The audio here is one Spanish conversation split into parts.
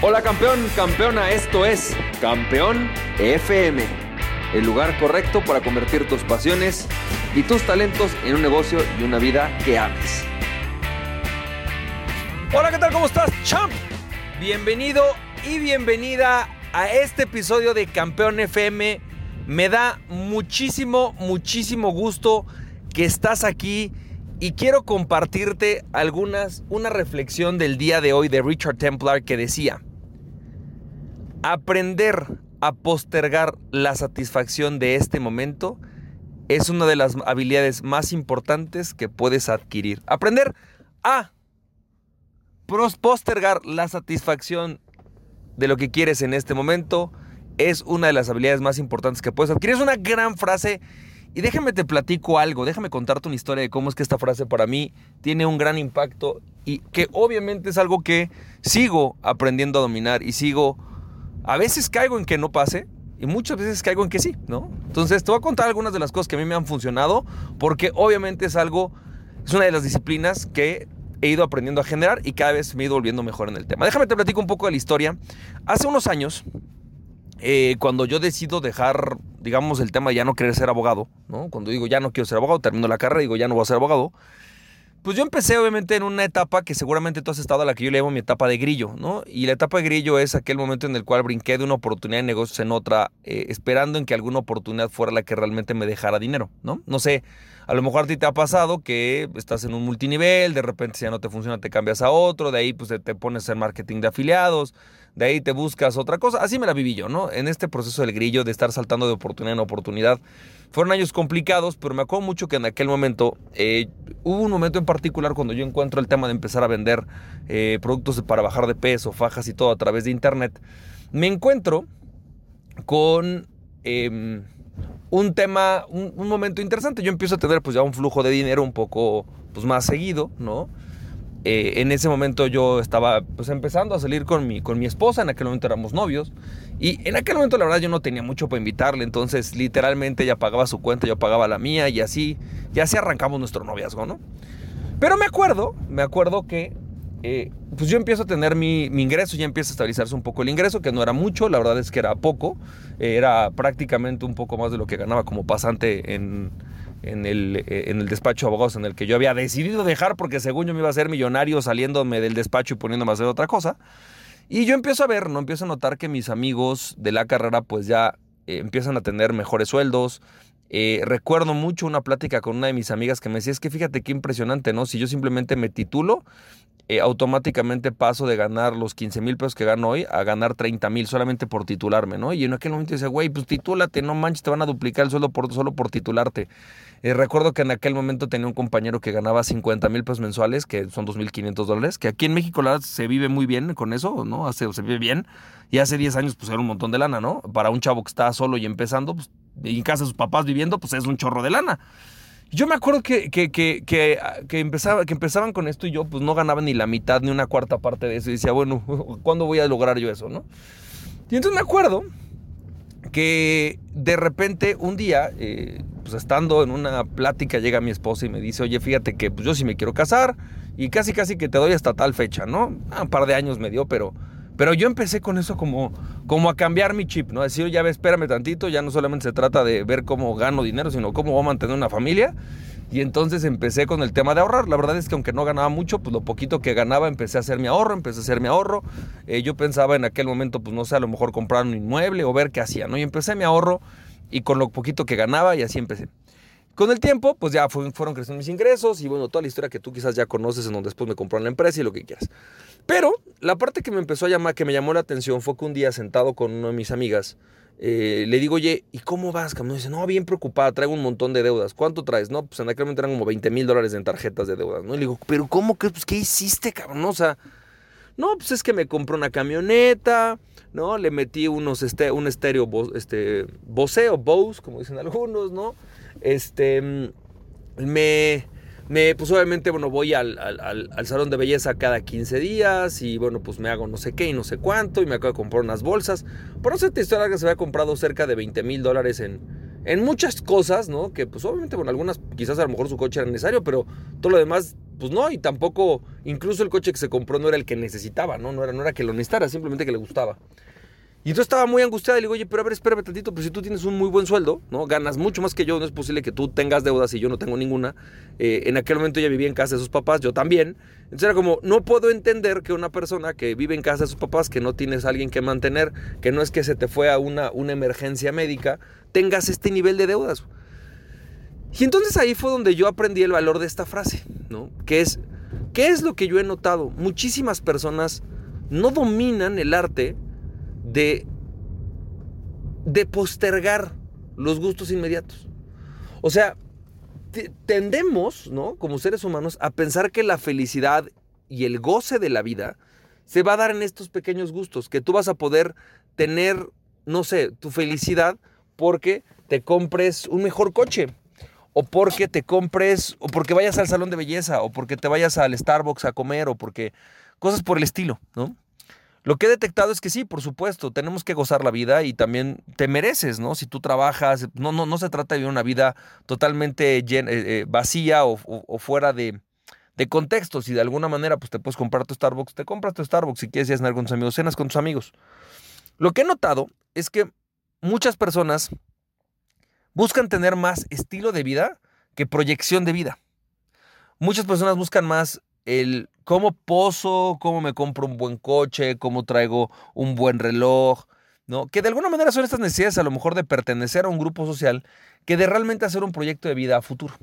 Hola campeón, campeona, esto es Campeón FM, el lugar correcto para convertir tus pasiones y tus talentos en un negocio y una vida que ames. Hola, ¿qué tal? ¿Cómo estás, champ? Bienvenido y bienvenida a este episodio de Campeón FM. Me da muchísimo, muchísimo gusto que estás aquí y quiero compartirte algunas, una reflexión del día de hoy de Richard Templar que decía, aprender a postergar la satisfacción de este momento es una de las habilidades más importantes que puedes adquirir. Aprender a postergar la satisfacción de lo que quieres en este momento es una de las habilidades más importantes que puedes adquirir. Es una gran frase y déjame te platico algo, déjame contarte una historia de cómo es que esta frase para mí tiene un gran impacto y que obviamente es algo que sigo aprendiendo a dominar y sigo, a veces caigo en que no pase y muchas veces caigo en que sí, ¿no? Entonces te voy a contar algunas de las cosas que a mí me han funcionado porque obviamente es algo, es una de las disciplinas que he ido aprendiendo a generar y cada vez me he ido volviendo mejor en el tema. Déjame te platico un poco de la historia. Hace unos años, eh, cuando yo decido dejar, digamos, el tema de ya no querer ser abogado, ¿no? Cuando digo ya no quiero ser abogado, termino la carrera, digo ya no voy a ser abogado, pues yo empecé obviamente en una etapa que seguramente tú has estado a la que yo le llamo mi etapa de grillo, ¿no? Y la etapa de grillo es aquel momento en el cual brinqué de una oportunidad de negocios en otra, eh, esperando en que alguna oportunidad fuera la que realmente me dejara dinero, ¿no? No sé, a lo mejor a ti te ha pasado que estás en un multinivel, de repente si ya no te funciona te cambias a otro, de ahí pues te pones en marketing de afiliados, de ahí te buscas otra cosa. Así me la viví yo, ¿no? En este proceso del grillo, de estar saltando de oportunidad en oportunidad. Fueron años complicados, pero me acuerdo mucho que en aquel momento, eh, hubo un momento en particular cuando yo encuentro el tema de empezar a vender eh, productos para bajar de peso, fajas y todo a través de internet. Me encuentro con em, un tema, un, momento interesante. Yo empiezo a tener pues ya un flujo de dinero un poco pues, más seguido, ¿no? Eh, en ese momento yo estaba pues empezando a salir con mi, con mi esposa, en aquel momento éramos novios, y en aquel momento la verdad yo no tenía mucho para invitarle, entonces literalmente ella pagaba su cuenta, yo pagaba la mía, y así, ya así arrancamos nuestro noviazgo, ¿no? Pero me acuerdo, me acuerdo que eh, pues yo empiezo a tener mi, ingreso, ya empieza a estabilizarse un poco el ingreso, que no era mucho, la verdad es que era poco, eh, era prácticamente un poco más de lo que ganaba como pasante en en el, eh, en el despacho de abogados en el que yo había decidido dejar porque según yo me iba a ser millonario saliéndome del despacho y poniéndome a hacer otra cosa. Y yo empiezo a ver, no empiezo a notar que mis amigos de la carrera pues ya empiezan a tener mejores sueldos. Eh, recuerdo mucho una plática con una de mis amigas que me decía, es que fíjate qué impresionante, ¿no? Si yo simplemente me titulo, automáticamente paso de ganar los 15 mil pesos que gano hoy a ganar 30 mil solamente por titularme, ¿no? Y en aquel momento decía, güey, pues titúlate, no manches, te van a duplicar el sueldo por, solo por titularte. Eh, recuerdo que en aquel momento tenía un compañero que ganaba 50 mil pesos mensuales, que son 2.500 dólares, que aquí en México la se vive muy bien con eso, ¿no? Hace, se vive bien. Y hace 10 años pues era un montón de lana, ¿no? Para un chavo que estaba solo y empezando, pues, en casa de sus papás viviendo, pues es un chorro de lana. Yo me acuerdo que, que, que, que, empezaba, que empezaban con esto y yo pues no ganaba ni la mitad ni una cuarta parte de eso. Y decía, bueno, ¿cuándo voy a lograr yo eso, no? Y entonces me acuerdo que de repente un día, eh, pues estando en una plática, llega mi esposa y me dice, oye, fíjate que pues yo sí me quiero casar y casi casi que te doy hasta tal fecha, ¿no? Ah, un par de años me dio, pero, pero yo empecé con eso como, como a cambiar mi chip, ¿no? Decir, ya ve, espérame tantito, ya no solamente se trata de ver cómo gano dinero, sino cómo voy a mantener una familia. Y entonces empecé con el tema de ahorrar. La verdad es que aunque no ganaba mucho, pues lo poquito que ganaba empecé a hacer mi ahorro, empecé a hacer mi ahorro. Eh, yo pensaba en aquel momento, pues no sé, a lo mejor comprar un inmueble o ver qué hacía, ¿no? Y empecé mi ahorro y con lo poquito que ganaba y así empecé. Con el tiempo, pues ya fueron creciendo mis ingresos y bueno, toda la historia que tú quizás ya conoces en donde después me compraron la empresa y lo que quieras. Pero la parte que me empezó a llamar, que me llamó la atención fue que un día sentado con una de mis amigas, eh, le digo, oye, ¿y cómo vas? Me dice, no, bien preocupada, traigo un montón de deudas. ¿Cuánto traes? No, pues en aquel momento eran como 20 mil dólares en tarjetas de deudas, ¿no? Y le digo, ¿pero cómo? ¿Qué, pues, ¿qué hiciste, cabrón? O sea, no, pues es que me compré una camioneta, ¿no? Le metí unos, este, un estéreo, este, Bose Bose, como dicen algunos, ¿no? Este, me me, pues obviamente, bueno, voy al, al, salón de belleza cada 15 días y bueno, pues me hago no sé qué y no sé cuánto y me acabo de comprar unas bolsas. Por no te historia que se había comprado cerca de 20 mil dólares en, en muchas cosas, ¿no? Que pues obviamente, bueno, algunas quizás a lo mejor su coche era necesario, pero todo lo demás pues no, y tampoco, incluso el coche que se compró no era el que necesitaba, ¿no? No era, no era que lo necesitara, simplemente que le gustaba. Y entonces estaba muy angustiada y le digo, oye, pero a ver, espérame tantito, pues si tú tienes un muy buen sueldo, ¿no? Ganas mucho más que yo, no es posible que tú tengas deudas y yo no tengo ninguna. Eh, en aquel momento ella vivía en casa de sus papás, yo también. Entonces era como, no puedo entender que una persona que vive en casa de sus papás, que no tienes alguien que mantener, que no es que se te fue a una, una emergencia médica, tengas este nivel de deudas. Y entonces ahí fue donde yo aprendí el valor de esta frase, ¿no? Que es, ¿qué es lo que yo he notado? Muchísimas personas no dominan el arte de, de postergar los gustos inmediatos. O sea, tendemos, ¿no? Como seres humanos, a pensar que la felicidad y el goce de la vida se va a dar en estos pequeños gustos, que tú vas a poder tener, no sé, tu felicidad porque te compres un mejor coche, o porque te compres, o porque vayas al salón de belleza, o porque te vayas al Starbucks a comer, o porque cosas por el estilo, ¿no? Lo que he detectado es que sí, por supuesto, tenemos que gozar la vida y también te mereces, ¿no? Si tú trabajas, no, no, no se trata de vivir una vida totalmente eh, eh, vacía o, fuera de, de, contexto. Si de alguna manera pues, te puedes comprar tu Starbucks, te compras tu Starbucks. Si quieres cenar con tus amigos, cenas con tus amigos. Lo que he notado es que muchas personas buscan tener más estilo de vida que proyección de vida. Muchas personas buscan más el cómo pozo, cómo me compro un buen coche, cómo traigo un buen reloj, ¿no? Que de alguna manera son estas necesidades a lo mejor de pertenecer a un grupo social que de realmente hacer un proyecto de vida a futuro.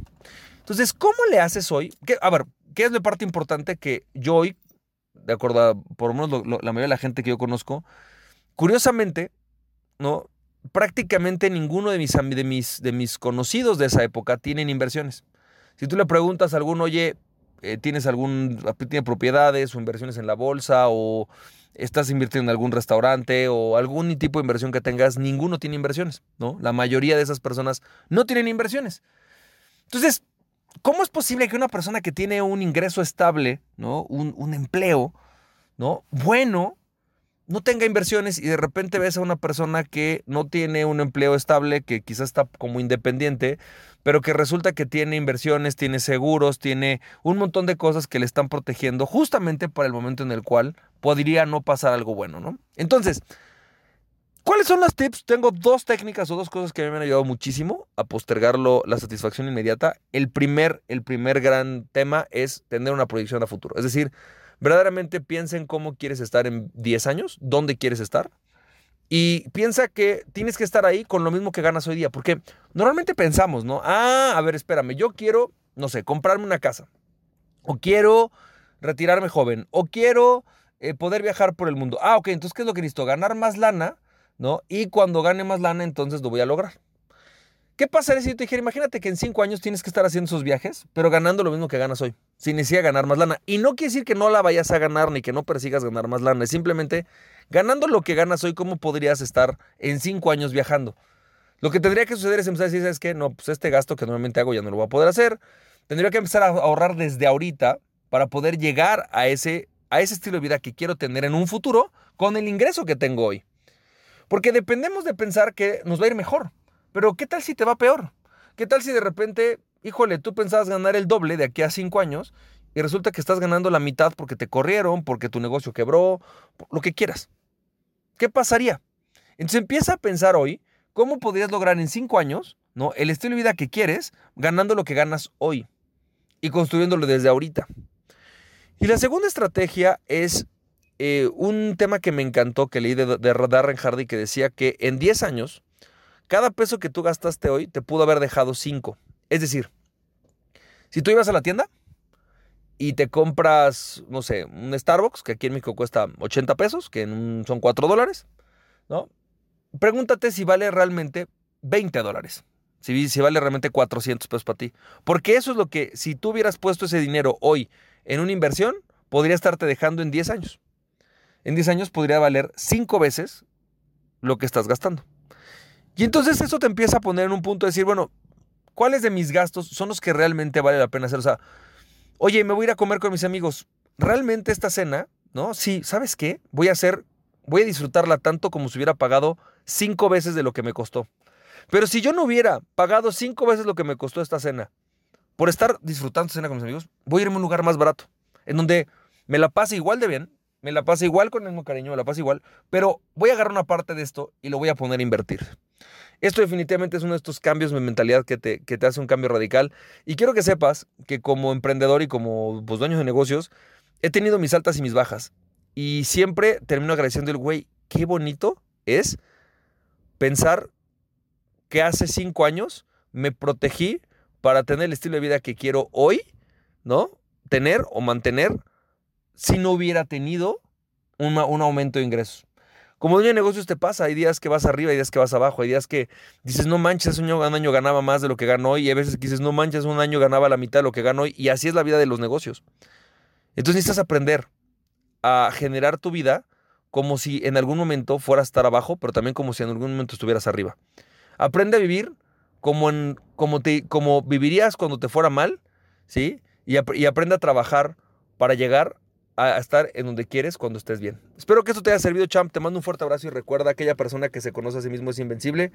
Entonces, ¿cómo le haces hoy? a ver, ¿qué es la parte importante que yo hoy, de acuerdo a por lo menos la mayoría de la gente que yo conozco, curiosamente, ¿no? prácticamente ninguno de mis, de, mis, de mis conocidos de esa época tienen inversiones. Si tú le preguntas a alguno, oye, eh, ¿tienes algún, tiene propiedades o inversiones en la bolsa o estás invirtiendo en algún restaurante o algún tipo de inversión que tengas? Ninguno tiene inversiones, ¿no? La mayoría de esas personas no tienen inversiones. Entonces, ¿cómo es posible que una persona que tiene un ingreso estable, ¿no? Un, un empleo, ¿no? Bueno, no tenga inversiones y de repente ves a una persona que no tiene un empleo estable, que quizás está como independiente, pero que resulta que tiene inversiones, tiene seguros, tiene un montón de cosas que le están protegiendo justamente para el momento en el cual podría no pasar algo bueno, ¿no? Entonces, ¿cuáles son los tips? Tengo dos técnicas o dos cosas que me han ayudado muchísimo a postergarlo la satisfacción inmediata. El primer, el primer gran tema es tener una proyección a futuro, es decir, verdaderamente piensa en cómo quieres estar en 10 años, dónde quieres estar. Y piensa que tienes que estar ahí con lo mismo que ganas hoy día. Porque normalmente pensamos, ¿no? Ah, a ver, espérame, yo quiero, no sé, comprarme una casa. O quiero retirarme joven. O quiero eh, poder viajar por el mundo. Ah, ok, entonces, ¿qué es lo que necesito? Ganar más lana, ¿no? Y cuando gane más lana, entonces lo voy a lograr. ¿Qué pasaría si yo te dijera, imagínate que en cinco años tienes que estar haciendo esos viajes, pero ganando lo mismo que ganas hoy, sin necesidad de ganar más lana? Y no quiere decir que no la vayas a ganar ni que no persigas ganar más lana, es simplemente ganando lo que ganas hoy, ¿cómo podrías estar en cinco años viajando? Lo que tendría que suceder es empezar a decir, ¿sabes qué? No, pues este gasto que normalmente hago ya no lo voy a poder hacer. Tendría que empezar a ahorrar desde ahorita para poder llegar a ese, a ese estilo de vida que quiero tener en un futuro con el ingreso que tengo hoy. Porque dependemos de pensar que nos va a ir mejor. Pero ¿qué tal si te va peor? ¿Qué tal si de repente, híjole, tú pensabas ganar el doble de aquí a cinco años y resulta que estás ganando la mitad porque te corrieron, porque tu negocio quebró, lo que quieras? ¿Qué pasaría? Entonces empieza a pensar hoy cómo podrías lograr en cinco años ¿no? el estilo de vida que quieres ganando lo que ganas hoy y construyéndolo desde ahorita. Y la segunda estrategia es eh, un tema que me encantó, que leí de, de Darren Hardy, que decía que en 10 años cada peso que tú gastaste hoy te pudo haber dejado 5. Es decir, si tú ibas a la tienda y te compras, no sé, un Starbucks, que aquí en México cuesta 80 pesos, que son 4 dólares, ¿no? Pregúntate si vale realmente 20 dólares. Si, si vale realmente 400 pesos para ti. Porque eso es lo que, si tú hubieras puesto ese dinero hoy en una inversión, podría estarte dejando en 10 años. En 10 años podría valer 5 veces lo que estás gastando. Y entonces eso te empieza a poner en un punto de decir, bueno, ¿cuáles de mis gastos son los que realmente vale la pena hacer? O sea, oye, me voy a ir a comer con mis amigos. ¿Realmente esta cena, no? Sí, ¿sabes qué? Voy a hacer, voy a disfrutarla tanto como si hubiera pagado cinco veces de lo que me costó. Pero si yo no hubiera pagado cinco veces lo que me costó esta cena, por estar disfrutando cena con mis amigos, voy a irme a un lugar más barato, en donde me la pase igual de bien, me la pase igual con el mismo cariño, me la pase igual, pero voy a agarrar una parte de esto y lo voy a poner a invertir. Esto definitivamente es uno de estos cambios de mentalidad que te, que te hace un cambio radical. Y quiero que sepas que como emprendedor y como pues, dueño de negocios, he tenido mis altas y mis bajas. Y siempre termino agradeciendo el güey, qué bonito es pensar que hace cinco años me protegí para tener el estilo de vida que quiero hoy, ¿no? Tener o mantener si no hubiera tenido un aumento de ingresos. Como dueño de negocios te pasa, hay días que vas arriba, hay días que vas abajo, hay días que dices, no manches, un año, ganaba más de lo que ganó hoy, y hay veces que dices, no manches, un año ganaba la mitad de lo que ganó hoy, y así es la vida de los negocios. Entonces necesitas aprender a generar tu vida como si en algún momento fueras a estar abajo, pero también como si en algún momento estuvieras arriba. Aprende a vivir como, en, como, te, como vivirías cuando te fuera mal, ¿sí? Y, y aprende a trabajar para llegar a estar en donde quieres cuando estés bien. Espero que esto te haya servido, champ. Te mando un fuerte abrazo y recuerda, aquella persona que se conoce a sí mismo es invencible.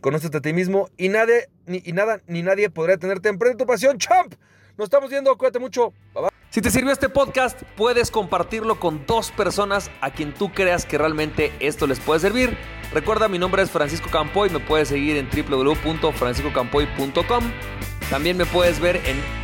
Conócete a ti mismo y, nadie, ni, nada ni nadie podrá tenerte. Emprende tu pasión, champ. Nos estamos viendo. Cuídate mucho. Bye bye. Si te sirvió este podcast, puedes compartirlo con dos personas a quien tú creas que realmente esto les puede servir. Recuerda, mi nombre es Francisco Campoy. Me puedes seguir en www.franciscocampoy.com. También me puedes ver en